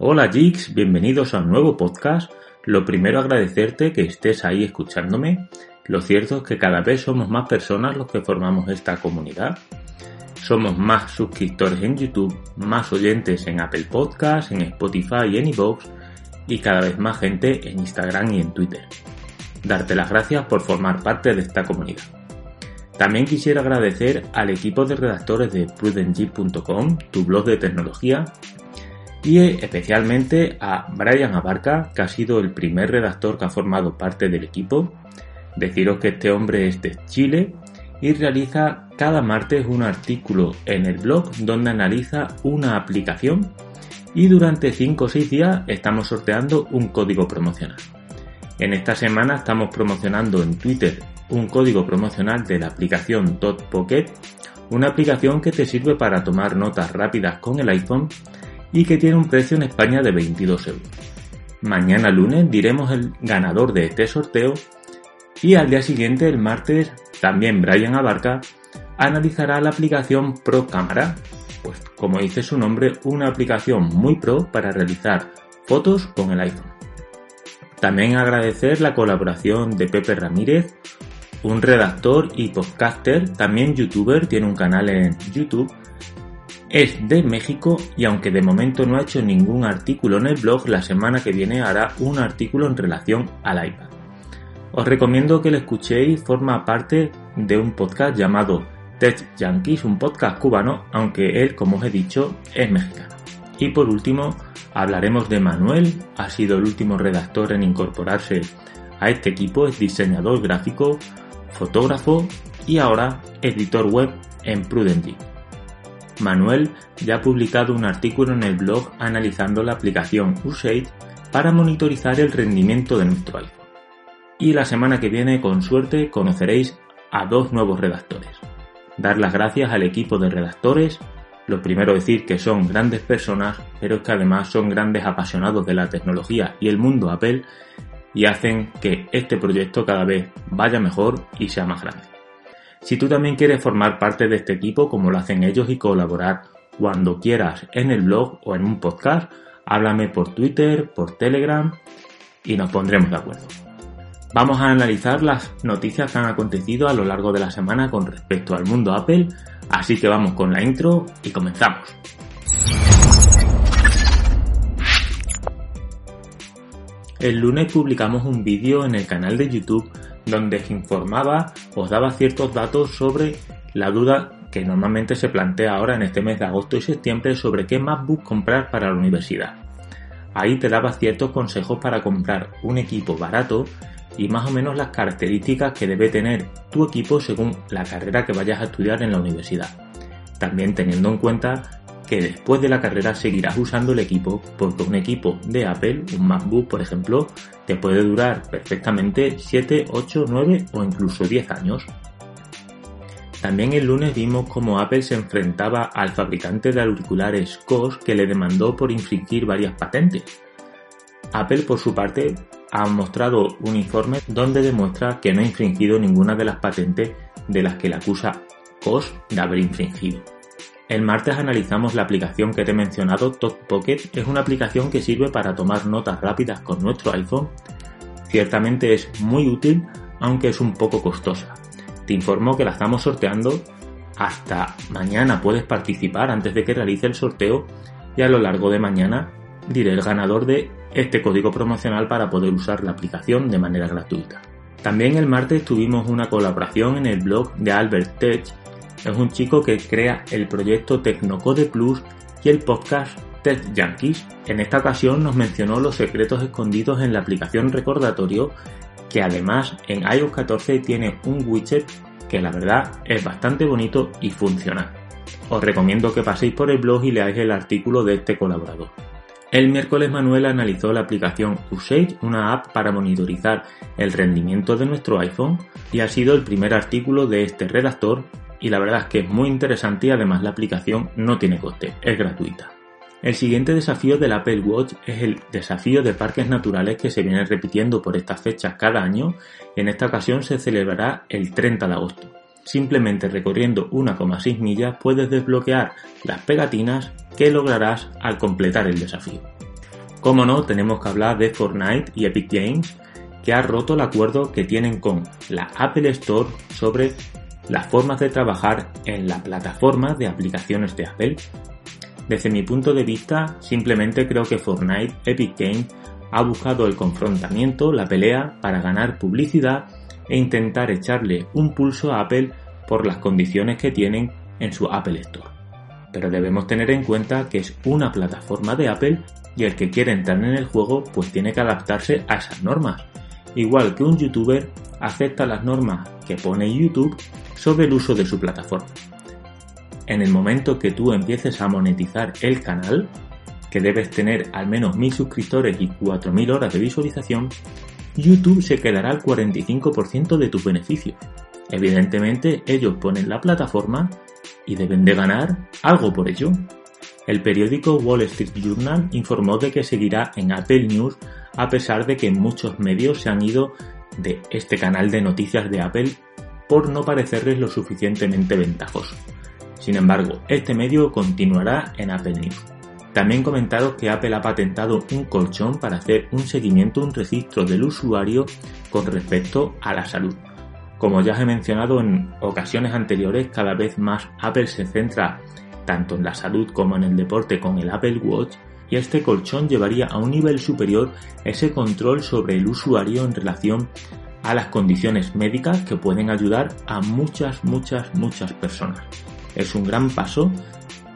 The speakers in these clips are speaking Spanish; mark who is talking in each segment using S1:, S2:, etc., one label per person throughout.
S1: Hola Jigs, bienvenidos a un nuevo podcast. Lo primero agradecerte que estés ahí escuchándome. Lo cierto es que cada vez somos más personas los que formamos esta comunidad. Somos más suscriptores en YouTube, más oyentes en Apple Podcasts, en Spotify y en iVoox y cada vez más gente en Instagram y en Twitter. Darte las gracias por formar parte de esta comunidad. También quisiera agradecer al equipo de redactores de prudentg.com, tu blog de tecnología, y especialmente a Brian Abarca, que ha sido el primer redactor que ha formado parte del equipo. Deciros que este hombre es de Chile y realiza cada martes un artículo en el blog donde analiza una aplicación y durante 5 o 6 días estamos sorteando un código promocional. En esta semana estamos promocionando en Twitter un código promocional de la aplicación Dot Pocket, una aplicación que te sirve para tomar notas rápidas con el iPhone y que tiene un precio en España de 22 euros. Mañana lunes diremos el ganador de este sorteo y al día siguiente, el martes, también Brian Abarca analizará la aplicación Pro Cámara, pues como dice su nombre, una aplicación muy pro para realizar fotos con el iPhone. También agradecer la colaboración de Pepe Ramírez, un redactor y podcaster, también youtuber, tiene un canal en YouTube es de México y aunque de momento no ha hecho ningún artículo en el blog, la semana que viene hará un artículo en relación al iPad. Os recomiendo que lo escuchéis, forma parte de un podcast llamado Tech Yankees, un podcast cubano, aunque él, como os he dicho, es mexicano. Y por último, hablaremos de Manuel, ha sido el último redactor en incorporarse a este equipo, es diseñador gráfico, fotógrafo y ahora editor web en Prudently. Manuel ya ha publicado un artículo en el blog analizando la aplicación Ushade para monitorizar el rendimiento de nuestro iPhone. Y la semana que viene, con suerte, conoceréis a dos nuevos redactores. Dar las gracias al equipo de redactores, lo primero decir que son grandes personas, pero es que además son grandes apasionados de la tecnología y el mundo Apple y hacen que este proyecto cada vez vaya mejor y sea más grande. Si tú también quieres formar parte de este equipo como lo hacen ellos y colaborar cuando quieras en el blog o en un podcast, háblame por Twitter, por Telegram y nos pondremos de acuerdo. Vamos a analizar las noticias que han acontecido a lo largo de la semana con respecto al mundo Apple, así que vamos con la intro y comenzamos. El lunes publicamos un vídeo en el canal de YouTube donde informaba, os daba ciertos datos sobre la duda que normalmente se plantea ahora en este mes de agosto y septiembre sobre qué MacBook comprar para la universidad. Ahí te daba ciertos consejos para comprar un equipo barato y más o menos las características que debe tener tu equipo según la carrera que vayas a estudiar en la universidad. También teniendo en cuenta que después de la carrera seguirás usando el equipo porque un equipo de Apple, un MacBook por ejemplo, te puede durar perfectamente 7, 8, 9 o incluso 10 años. También el lunes vimos cómo Apple se enfrentaba al fabricante de auriculares COS que le demandó por infringir varias patentes. Apple por su parte ha mostrado un informe donde demuestra que no ha infringido ninguna de las patentes de las que le acusa COS de haber infringido. El martes analizamos la aplicación que te he mencionado, Talk Pocket. Es una aplicación que sirve para tomar notas rápidas con nuestro iPhone. Ciertamente es muy útil, aunque es un poco costosa. Te informo que la estamos sorteando. Hasta mañana puedes participar antes de que realice el sorteo y a lo largo de mañana diré el ganador de este código promocional para poder usar la aplicación de manera gratuita. También el martes tuvimos una colaboración en el blog de Albert Tech es un chico que crea el proyecto Tecnocode Plus y el podcast Tech Yankees. En esta ocasión nos mencionó los secretos escondidos en la aplicación recordatorio que además en iOS 14 tiene un widget que la verdad es bastante bonito y funcional. Os recomiendo que paséis por el blog y leáis el artículo de este colaborador. El miércoles Manuel analizó la aplicación Usage, una app para monitorizar el rendimiento de nuestro iPhone, y ha sido el primer artículo de este redactor y la verdad es que es muy interesante y además la aplicación no tiene coste, es gratuita. El siguiente desafío del Apple Watch es el desafío de parques naturales que se viene repitiendo por estas fechas cada año y en esta ocasión se celebrará el 30 de agosto. Simplemente recorriendo 1,6 millas puedes desbloquear las pegatinas que lograrás al completar el desafío. Como no, tenemos que hablar de Fortnite y Epic Games, que ha roto el acuerdo que tienen con la Apple Store sobre las formas de trabajar en la plataforma de aplicaciones de Apple. Desde mi punto de vista, simplemente creo que Fortnite Epic Games ha buscado el confrontamiento, la pelea, para ganar publicidad e intentar echarle un pulso a Apple por las condiciones que tienen en su Apple Store. Pero debemos tener en cuenta que es una plataforma de Apple y el que quiere entrar en el juego pues tiene que adaptarse a esas normas. Igual que un youtuber acepta las normas que pone YouTube sobre el uso de su plataforma. En el momento que tú empieces a monetizar el canal, que debes tener al menos 1000 suscriptores y 4000 horas de visualización, YouTube se quedará al 45% de tus beneficios. Evidentemente ellos ponen la plataforma y deben de ganar algo por ello. El periódico Wall Street Journal informó de que seguirá en Apple News a pesar de que muchos medios se han ido de este canal de noticias de Apple por no parecerles lo suficientemente ventajoso. Sin embargo, este medio continuará en Apple News. También comentaron que Apple ha patentado un colchón para hacer un seguimiento, un registro del usuario con respecto a la salud. Como ya os he mencionado en ocasiones anteriores, cada vez más Apple se centra tanto en la salud como en el deporte con el Apple Watch y este colchón llevaría a un nivel superior ese control sobre el usuario en relación a las condiciones médicas que pueden ayudar a muchas, muchas, muchas personas. Es un gran paso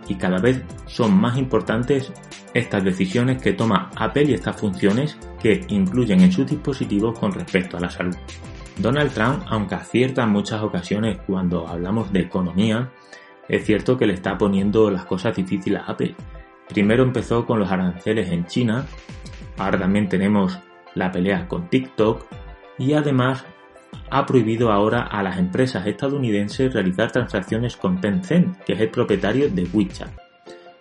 S1: y cada vez son más importantes estas decisiones que toma Apple y estas funciones que incluyen en sus dispositivos con respecto a la salud. Donald Trump, aunque acierta en muchas ocasiones cuando hablamos de economía, es cierto que le está poniendo las cosas difíciles a Apple. Primero empezó con los aranceles en China, ahora también tenemos la pelea con TikTok y además ha prohibido ahora a las empresas estadounidenses realizar transacciones con Tencent, que es el propietario de WeChat.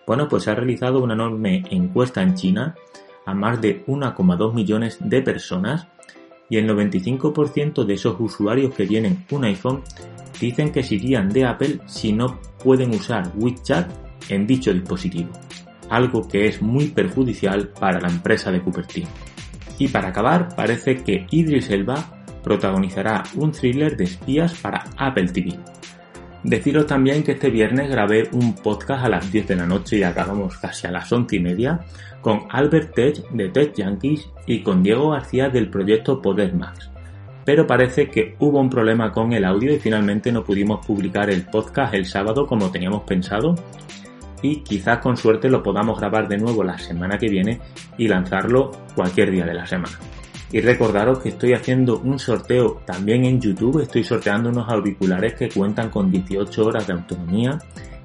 S1: Bueno, pues se ha realizado una enorme encuesta en China a más de 1,2 millones de personas y el 95% de esos usuarios que tienen un iPhone dicen que se de Apple si no pueden usar WeChat en dicho dispositivo, algo que es muy perjudicial para la empresa de Cupertino. Y para acabar, parece que Idris Elba protagonizará un thriller de espías para Apple TV. Deciros también que este viernes grabé un podcast a las 10 de la noche y acabamos casi a las 11 y media con Albert Tech de Tech Yankees y con Diego García del proyecto Poder Max. Pero parece que hubo un problema con el audio y finalmente no pudimos publicar el podcast el sábado como teníamos pensado y quizás con suerte lo podamos grabar de nuevo la semana que viene y lanzarlo cualquier día de la semana. Y recordaros que estoy haciendo un sorteo también en YouTube, estoy sorteando unos auriculares que cuentan con 18 horas de autonomía,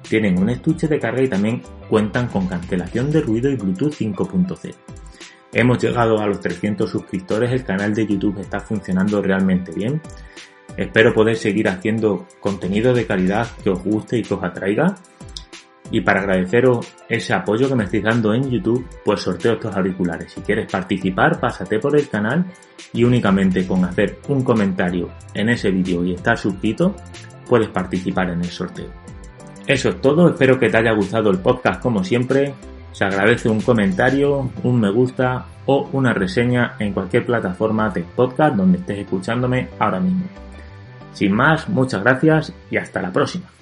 S1: tienen un estuche de carga y también cuentan con cancelación de ruido y Bluetooth 5.0. Hemos llegado a los 300 suscriptores, el canal de YouTube está funcionando realmente bien. Espero poder seguir haciendo contenido de calidad que os guste y que os atraiga. Y para agradeceros ese apoyo que me estáis dando en YouTube, pues sorteo estos auriculares. Si quieres participar, pásate por el canal y únicamente con hacer un comentario en ese vídeo y estar suscrito, puedes participar en el sorteo. Eso es todo, espero que te haya gustado el podcast como siempre. Se agradece un comentario, un me gusta o una reseña en cualquier plataforma de podcast donde estés escuchándome ahora mismo. Sin más, muchas gracias y hasta la próxima.